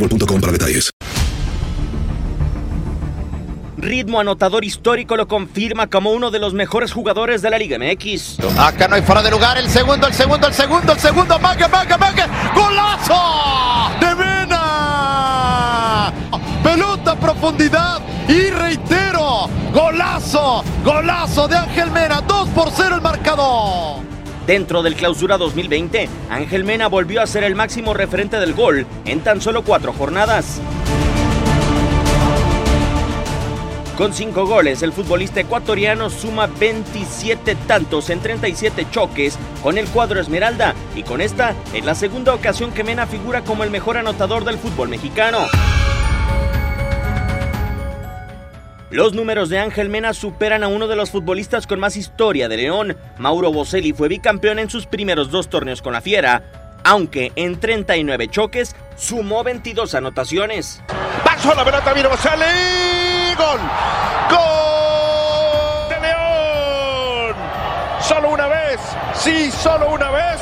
boostmobile.com para detalles. Ritmo anotador histórico lo confirma como uno de los mejores jugadores de la Liga MX. Acá no hay fuera de lugar. El segundo, el segundo, el segundo, el segundo. Mague, mague, mague. ¡Golazo! ¡De Mena! Pelota a profundidad. Y reitero, golazo, golazo de Ángel Mena. 2 por 0 el marcador. Dentro del clausura 2020, Ángel Mena volvió a ser el máximo referente del gol en tan solo cuatro jornadas. Con cinco goles, el futbolista ecuatoriano suma 27 tantos en 37 choques con el cuadro Esmeralda y con esta es la segunda ocasión que Mena figura como el mejor anotador del fútbol mexicano. Los números de Ángel Mena superan a uno de los futbolistas con más historia de León. Mauro Boselli fue bicampeón en sus primeros dos torneos con la Fiera, aunque en 39 choques sumó 22 anotaciones. Pasó la pelota, mira Boselli. Gol. Gol de León. Solo una vez. Sí, solo una vez.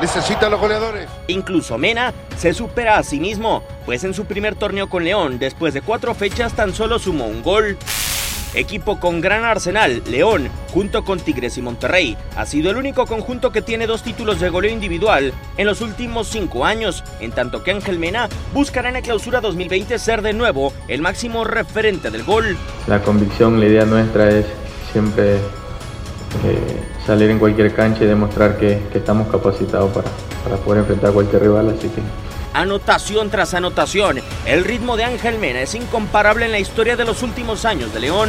Necesitan los goleadores. Incluso Mena se supera a sí mismo, pues en su primer torneo con León, después de cuatro fechas, tan solo sumó un gol. Equipo con gran arsenal, León, junto con Tigres y Monterrey, ha sido el único conjunto que tiene dos títulos de goleo individual en los últimos cinco años, en tanto que Ángel Mena buscará en la clausura 2020 ser de nuevo el máximo referente del gol. La convicción, la idea nuestra es siempre eh, salir en cualquier cancha y demostrar que, que estamos capacitados para, para poder enfrentar a cualquier rival, así que Anotación tras anotación, el ritmo de Ángel Mena es incomparable en la historia de los últimos años de León.